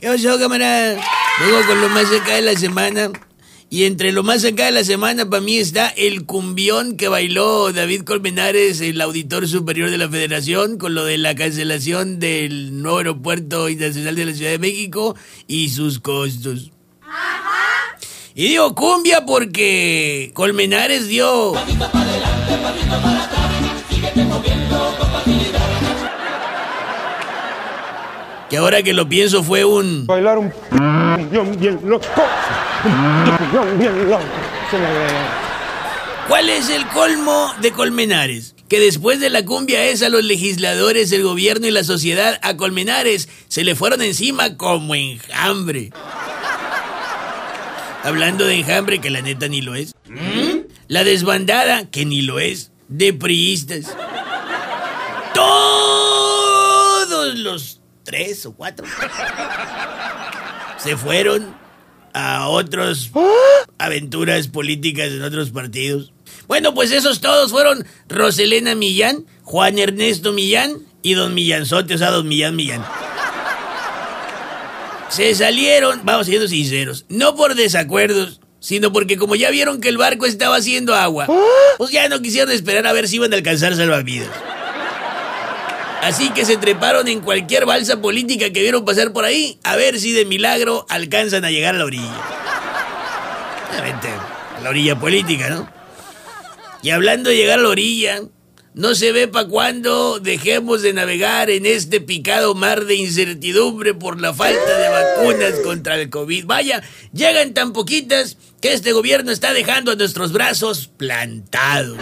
¿Qué pasó, camarada? Vengo con lo más acá de la semana. Y entre lo más acá de la semana para mí está el cumbión que bailó David Colmenares, el auditor superior de la federación, con lo de la cancelación del nuevo aeropuerto internacional de la Ciudad de México y sus costos. Y digo cumbia porque Colmenares dio... Que ahora que lo pienso fue un... Bailar un bien loco. Bien loco. ¿Cuál es el colmo de Colmenares? Que después de la cumbia esa, los legisladores, el gobierno y la sociedad a Colmenares se le fueron encima como enjambre. Hablando de enjambre, que la neta ni lo es. La desbandada, que ni lo es. De priistas. Todos los tres o cuatro se fueron a otras aventuras políticas en otros partidos. Bueno, pues esos todos fueron Roselena Millán, Juan Ernesto Millán y Don Millanzote, o sea, Don Millán Millán. Se salieron, vamos siendo sinceros, no por desacuerdos, sino porque como ya vieron que el barco estaba haciendo agua, pues ya no quisieron esperar a ver si iban a alcanzar salvavidas. Así que se treparon en cualquier balsa política que vieron pasar por ahí, a ver si de milagro alcanzan a llegar a la orilla. Obviamente, a la orilla política, ¿no? Y hablando de llegar a la orilla, no se ve para cuándo dejemos de navegar en este picado mar de incertidumbre por la falta de vacunas contra el COVID. Vaya, llegan tan poquitas que este gobierno está dejando a nuestros brazos plantados.